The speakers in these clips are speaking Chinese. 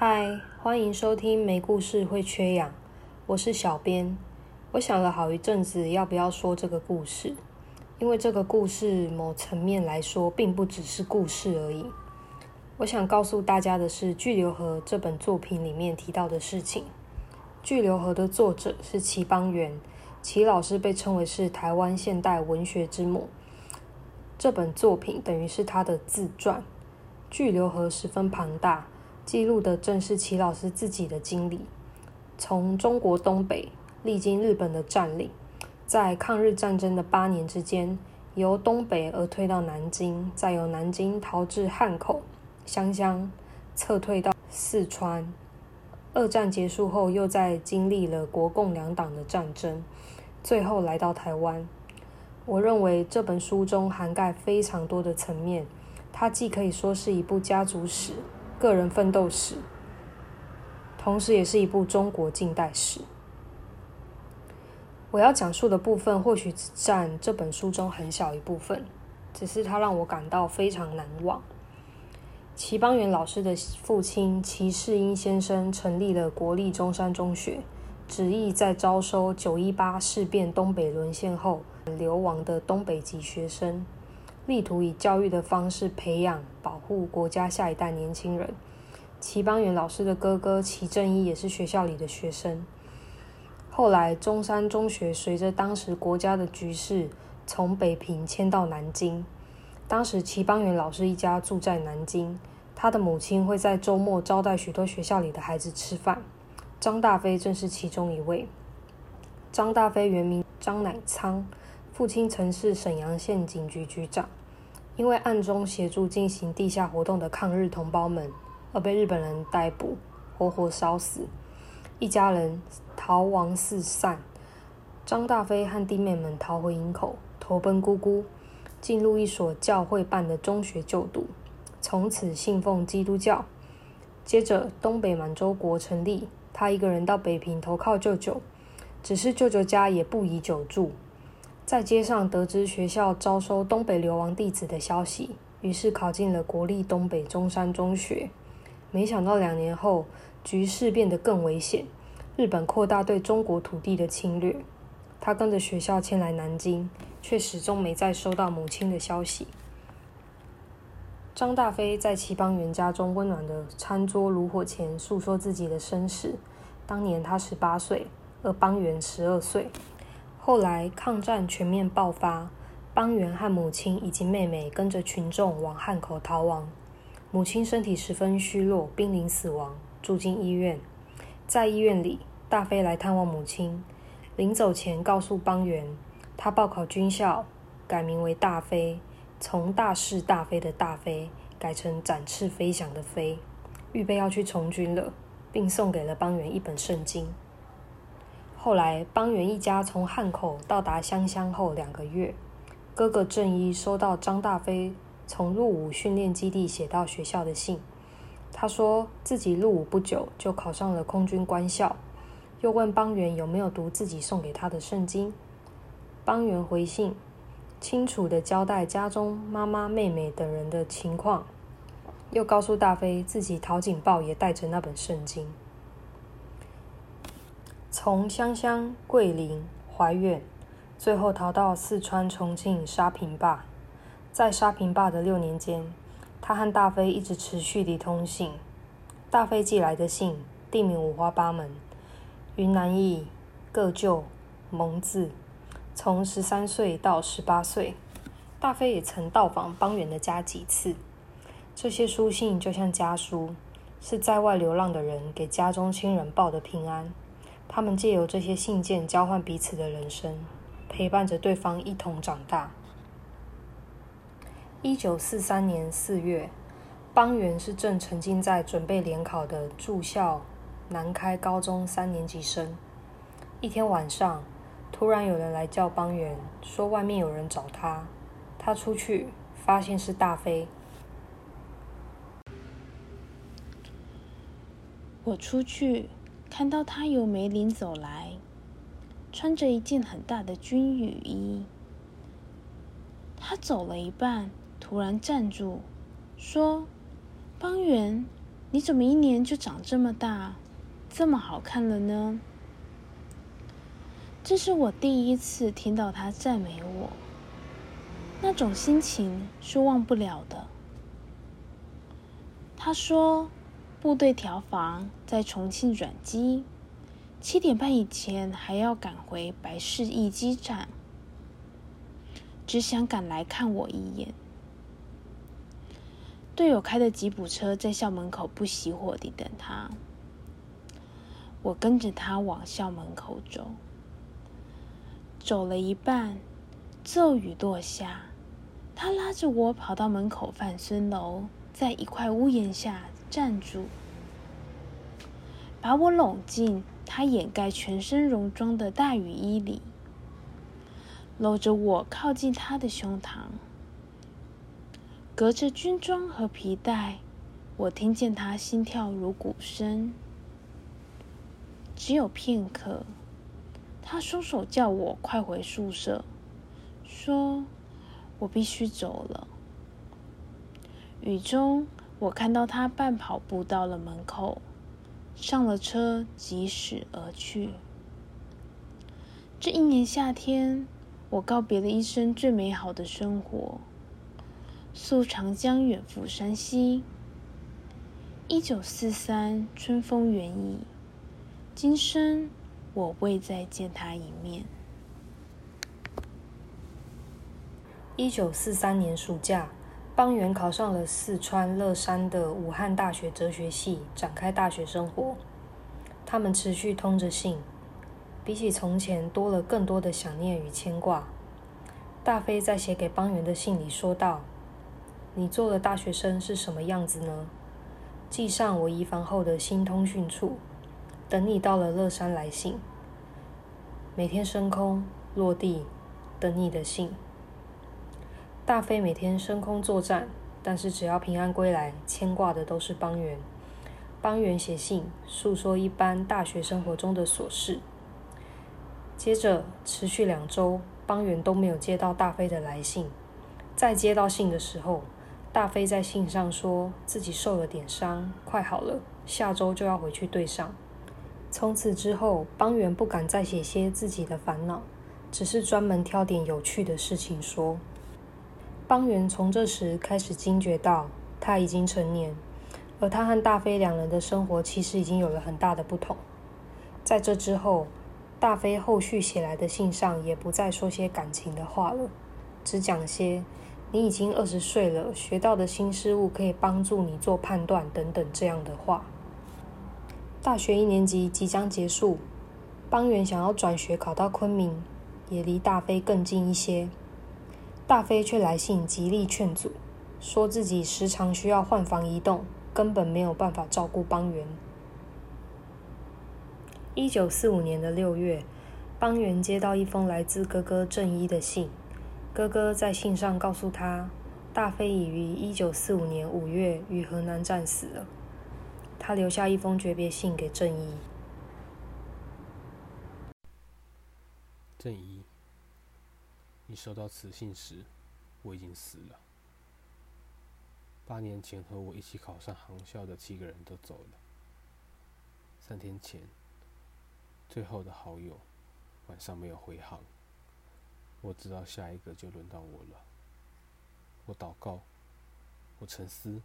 嗨，欢迎收听《没故事会缺氧》，我是小编。我想了好一阵子，要不要说这个故事？因为这个故事某层面来说，并不只是故事而已。我想告诉大家的是，《巨流河》这本作品里面提到的事情。《巨流河》的作者是齐邦媛，齐老师被称为是台湾现代文学之母。这本作品等于是他的自传，《巨流河》十分庞大。记录的正是齐老师自己的经历，从中国东北历经日本的占领，在抗日战争的八年之间，由东北而退到南京，再由南京逃至汉口、湘乡，撤退到四川。二战结束后，又在经历了国共两党的战争，最后来到台湾。我认为这本书中涵盖非常多的层面，它既可以说是一部家族史。个人奋斗史，同时也是一部中国近代史。我要讲述的部分或许只占这本书中很小一部分，只是它让我感到非常难忘。齐邦媛老师的父亲齐世英先生成立了国立中山中学，旨意在招收九一八事变东北沦陷后流亡的东北籍学生。力图以教育的方式培养、保护国家下一代年轻人。齐邦媛老师的哥哥齐正一也是学校里的学生。后来，中山中学随着当时国家的局势，从北平迁到南京。当时，齐邦媛老师一家住在南京，他的母亲会在周末招待许多学校里的孩子吃饭。张大飞正是其中一位。张大飞原名张乃仓，父亲曾是沈阳县警局局长。因为暗中协助进行地下活动的抗日同胞们，而被日本人逮捕，活活烧死，一家人逃亡四散。张大飞和弟妹们逃回营口，投奔姑姑，进入一所教会办的中学就读，从此信奉基督教。接着，东北满洲国成立，他一个人到北平投靠舅舅，只是舅舅家也不宜久住。在街上得知学校招收东北流亡弟子的消息，于是考进了国立东北中山中学。没想到两年后，局势变得更危险，日本扩大对中国土地的侵略。他跟着学校迁来南京，却始终没再收到母亲的消息。张大飞在齐邦媛家中温暖的餐桌炉火前诉说自己的身世。当年他十八岁，而邦媛十二岁。后来抗战全面爆发，邦媛和母亲以及妹妹跟着群众往汉口逃亡。母亲身体十分虚弱，濒临死亡，住进医院。在医院里，大飞来探望母亲，临走前告诉邦媛，他报考军校，改名为大飞，从大是大非的大飞改成展翅飞翔的飞，预备要去从军了，并送给了邦媛一本圣经。后来，邦媛一家从汉口到达湘乡后两个月，哥哥正一收到张大飞从入伍训练基地写到学校的信。他说自己入伍不久就考上了空军官校，又问邦媛有没有读自己送给他的圣经。邦媛回信，清楚地交代家中妈妈、妹妹等人的情况，又告诉大飞自己逃警报也带着那本圣经。从湘乡、桂林、怀远，最后逃到四川重庆沙坪坝。在沙坪坝的六年间，他和大飞一直持续地通信。大飞寄来的信，地名五花八门，云南裔、各旧、蒙字。从十三岁到十八岁，大飞也曾到访邦媛的家几次。这些书信就像家书，是在外流浪的人给家中亲人报的平安。他们借由这些信件交换彼此的人生，陪伴着对方一同长大。一九四三年四月，邦元是正沉浸在准备联考的住校南开高中三年级生。一天晚上，突然有人来叫邦元，说外面有人找他。他出去，发现是大飞。我出去。看到他由梅林走来，穿着一件很大的军雨衣。他走了一半，突然站住，说：“邦媛，你怎么一年就长这么大，这么好看了呢？”这是我第一次听到他赞美我，那种心情是忘不了的。他说：“部队调防在重庆转机，七点半以前还要赶回白市驿机站，只想赶来看我一眼。”队友开的吉普车在校门口不熄火地等他，我跟着他往校门口走。走了一半，骤雨落下，他拉着我跑到门口范孙楼，在一块屋檐下站住，把我拢进他掩盖全身戎装的大雨衣里，搂着我靠近他的胸膛，隔着军装和皮带，我听见他心跳如鼓声。只有片刻。他双手叫我快回宿舍，说我必须走了。雨中，我看到他半跑步到了门口，上了车，疾驶而去。这一年夏天，我告别了一生最美好的生活，溯长江远赴山西。一九四三，春风远矣，今生。我未再见他一面。一九四三年暑假，邦元考上了四川乐山的武汉大学哲学系，展开大学生活。他们持续通着信，比起从前多了更多的想念与牵挂。大飞在写给邦元的信里说道：“你做了大学生是什么样子呢？寄上我移房后的新通讯处。”等你到了乐山来信，每天升空落地，等你的信。大飞每天升空作战，但是只要平安归来，牵挂的都是邦元。邦元写信诉说一般大学生活中的琐事。接着持续两周，邦元都没有接到大飞的来信。再接到信的时候，大飞在信上说自己受了点伤，快好了，下周就要回去对上。从此之后，邦元不敢再写些自己的烦恼，只是专门挑点有趣的事情说。邦元从这时开始惊觉到，他已经成年，而他和大飞两人的生活其实已经有了很大的不同。在这之后，大飞后续写来的信上也不再说些感情的话了，只讲些“你已经二十岁了，学到的新事物可以帮助你做判断”等等这样的话。大学一年级即将结束，邦元想要转学考到昆明，也离大飞更近一些。大飞却来信极力劝阻，说自己时常需要换房移动，根本没有办法照顾邦元。一九四五年的六月，邦元接到一封来自哥哥郑一的信，哥哥在信上告诉他，大飞已于一九四五年五月于河南战死了。他留下一封诀别信给正一。正一，你收到此信时，我已经死了。八年前和我一起考上航校的七个人都走了。三天前，最后的好友晚上没有回航。我知道下一个就轮到我了。我祷告，我沉思。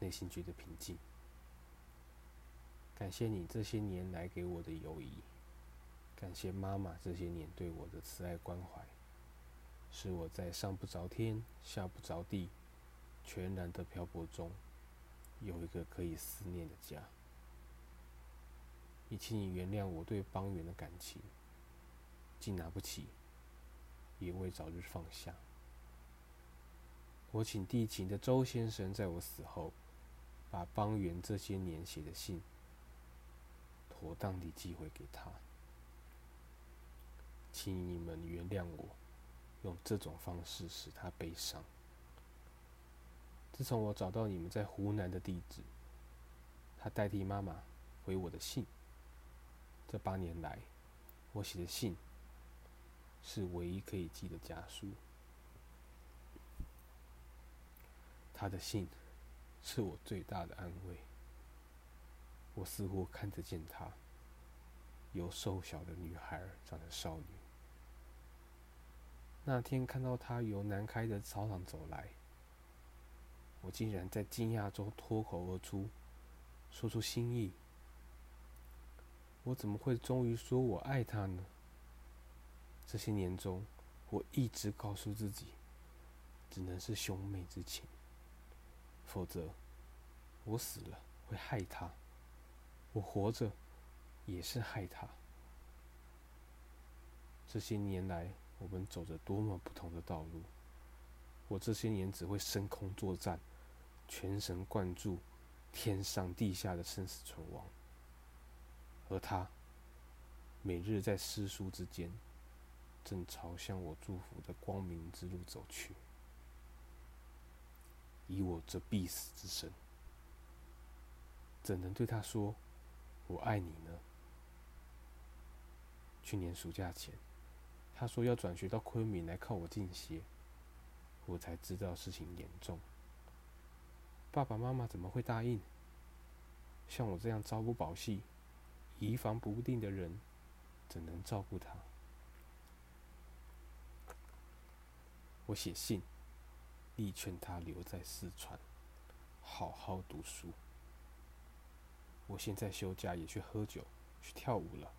内心觉得平静。感谢你这些年来给我的友谊，感谢妈妈这些年对我的慈爱关怀，使我在上不着天、下不着地、全然的漂泊中，有一个可以思念的家。也请你原谅我对邦元的感情，既拿不起，也未早日放下。我请地勤的周先生在我死后。把邦元这些年写的信妥当地寄回给他，请你们原谅我，用这种方式使他悲伤。自从我找到你们在湖南的地址，他代替妈妈回我的信。这八年来，我写的信是唯一可以寄的家书。他的信。是我最大的安慰。我似乎看得见他，由瘦小的女孩长成少女。那天看到他由南开的操场走来，我竟然在惊讶中脱口而出，说出心意。我怎么会终于说我爱他呢？这些年中，我一直告诉自己，只能是兄妹之情，否则我死了会害他。我活着也是害他。这些年来，我们走着多么不同的道路。我这些年只会升空作战，全神贯注天上地下的生死存亡，而他每日在诗书之间，正朝向我祝福的光明之路走去。以我这必死之身，怎能对他说？我爱你呢。去年暑假前，他说要转学到昆明来靠我进鞋，我才知道事情严重。爸爸妈妈怎么会答应？像我这样朝不保夕、移防不定的人，怎能照顾他？我写信，力劝他留在四川，好好读书。我现在休假也去喝酒、去跳舞了。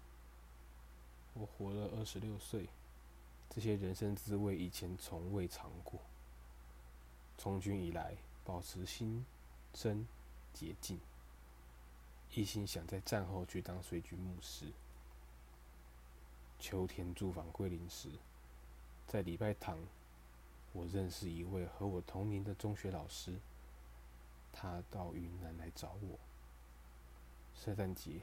我活了二十六岁，这些人生滋味以前从未尝过。从军以来，保持心真洁净，一心想在战后去当随军牧师。秋天驻访桂林时，在礼拜堂，我认识一位和我同龄的中学老师，他到云南来找我。圣诞节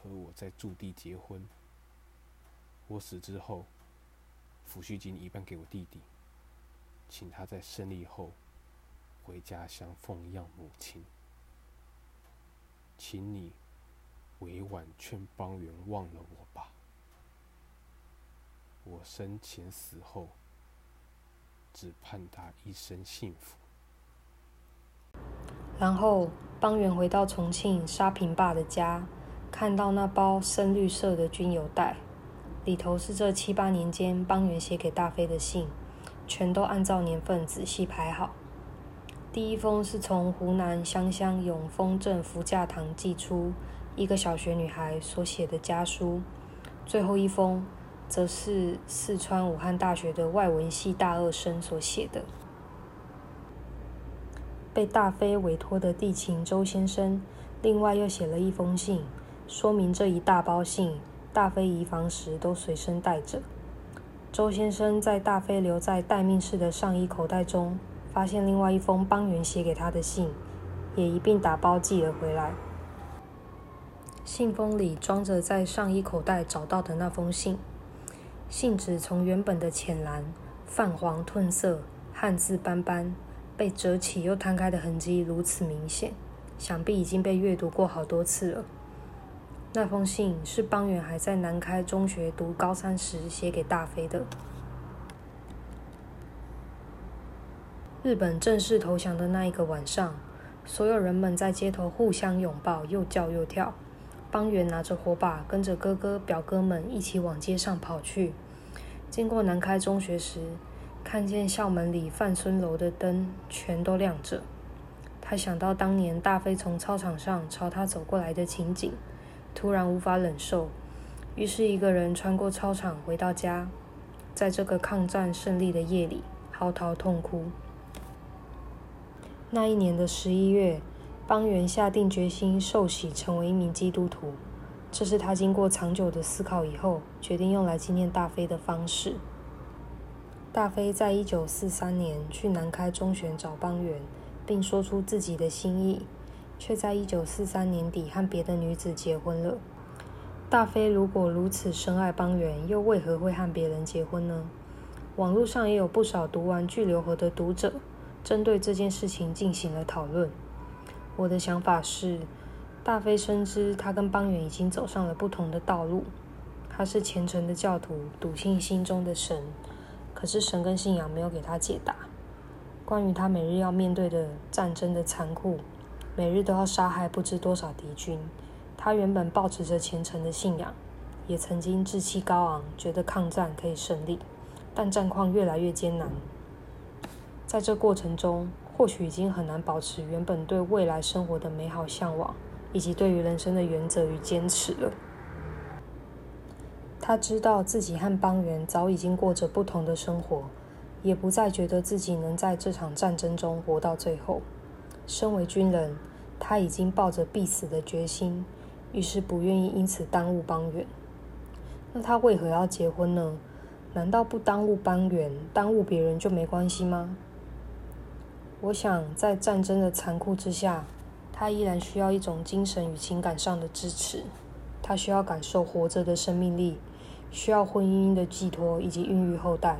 和我在驻地结婚。我死之后，抚恤金一半给我弟弟，请他在胜利后回家乡奉养母亲。请你委婉劝邦元忘了我吧。我生前死后，只盼他一生幸福。然后邦元回到重庆沙坪坝的家，看到那包深绿色的军油袋，里头是这七八年间邦元写给大飞的信，全都按照年份仔细排好。第一封是从湖南湘乡永丰镇福驾堂寄出，一个小学女孩所写的家书。最后一封，则是四川武汉大学的外文系大二生所写的。被大飞委托的地勤周先生，另外又写了一封信，说明这一大包信，大飞移防时都随身带着。周先生在大飞留在待命室的上衣口袋中，发现另外一封邦元写给他的信，也一并打包寄了回来。信封里装着在上衣口袋找到的那封信，信纸从原本的浅蓝泛黄褪色，汉字斑斑。被折起又摊开的痕迹如此明显，想必已经被阅读过好多次了。那封信是邦元还在南开中学读高三时写给大飞的。日本正式投降的那一个晚上，所有人们在街头互相拥抱，又叫又跳。邦元拿着火把，跟着哥哥表哥们一起往街上跑去。经过南开中学时，看见校门里范村楼的灯全都亮着，他想到当年大飞从操场上朝他走过来的情景，突然无法忍受，于是一个人穿过操场回到家，在这个抗战胜利的夜里嚎啕痛哭。那一年的十一月，邦元下定决心受洗成为一名基督徒，这是他经过长久的思考以后决定用来纪念大飞的方式。大飞在一九四三年去南开中学找邦元，并说出自己的心意，却在一九四三年底和别的女子结婚了。大飞如果如此深爱邦元，又为何会和别人结婚呢？网络上也有不少读完《巨流河》的读者，针对这件事情进行了讨论。我的想法是，大飞深知他跟邦元已经走上了不同的道路，他是虔诚的教徒，笃信心中的神。可是神跟信仰没有给他解答。关于他每日要面对的战争的残酷，每日都要杀害不知多少敌军。他原本抱持着虔诚的信仰，也曾经志气高昂，觉得抗战可以胜利。但战况越来越艰难，在这过程中，或许已经很难保持原本对未来生活的美好向往，以及对于人生的原则与坚持了。他知道自己和邦元早已经过着不同的生活，也不再觉得自己能在这场战争中活到最后。身为军人，他已经抱着必死的决心。于是不愿意因此耽误邦远。那他为何要结婚呢？难道不耽误邦远，耽误别人就没关系吗？我想，在战争的残酷之下，他依然需要一种精神与情感上的支持。他需要感受活着的生命力，需要婚姻的寄托以及孕育后代。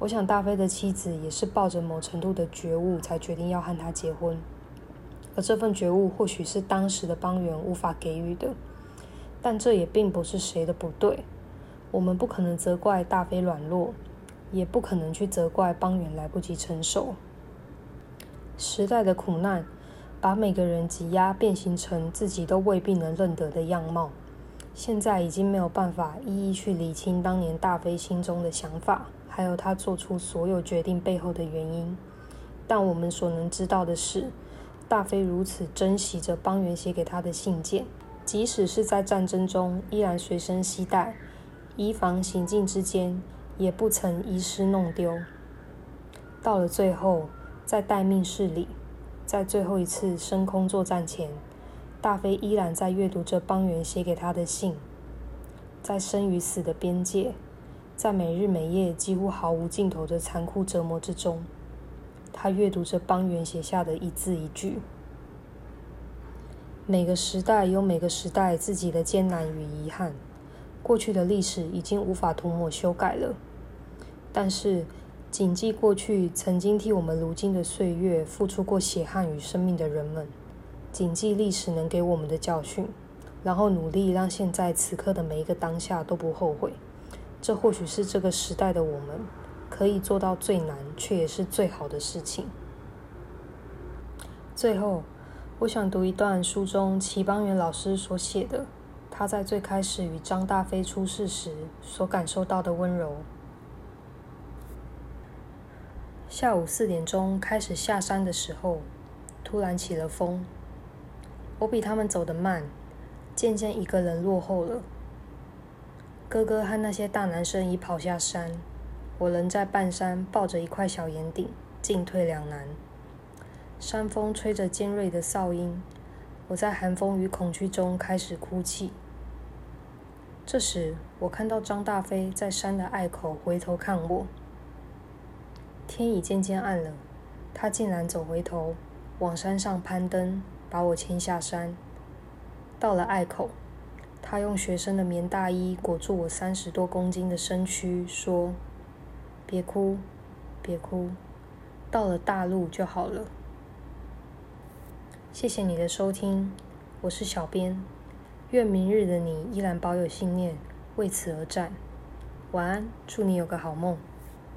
我想，大飞的妻子也是抱着某程度的觉悟，才决定要和他结婚。而这份觉悟或许是当时的邦元无法给予的，但这也并不是谁的不对。我们不可能责怪大飞软弱，也不可能去责怪邦元来不及成熟。时代的苦难把每个人挤压变形成自己都未必能认得的样貌。现在已经没有办法一一去理清当年大飞心中的想法，还有他做出所有决定背后的原因。但我们所能知道的是。大飞如此珍惜着邦元写给他的信件，即使是在战争中，依然随身携带，以防行进之间也不曾遗失弄丢。到了最后，在待命室里，在最后一次升空作战前，大飞依然在阅读着邦元写给他的信。在生与死的边界，在每日每夜几乎毫无尽头的残酷折磨之中。他阅读着邦元写下的一字一句。每个时代有每个时代自己的艰难与遗憾，过去的历史已经无法涂抹修改了。但是，谨记过去曾经替我们如今的岁月付出过血汗与生命的人们，谨记历史能给我们的教训，然后努力让现在此刻的每一个当下都不后悔。这或许是这个时代的我们。可以做到最难，却也是最好的事情。最后，我想读一段书中齐邦媛老师所写的，他在最开始与张大飞出事时所感受到的温柔。下午四点钟开始下山的时候，突然起了风，我比他们走得慢，渐渐一个人落后了。哥哥和那些大男生已跑下山。我仍在半山抱着一块小岩顶，进退两难。山风吹着尖锐的哨音，我在寒风与恐惧中开始哭泣。这时，我看到张大飞在山的隘口回头看我。天已渐渐暗了，他竟然走回头，往山上攀登，把我牵下山。到了隘口，他用学生的棉大衣裹住我三十多公斤的身躯，说。别哭，别哭，到了大陆就好了。谢谢你的收听，我是小编，愿明日的你依然保有信念，为此而战。晚安，祝你有个好梦。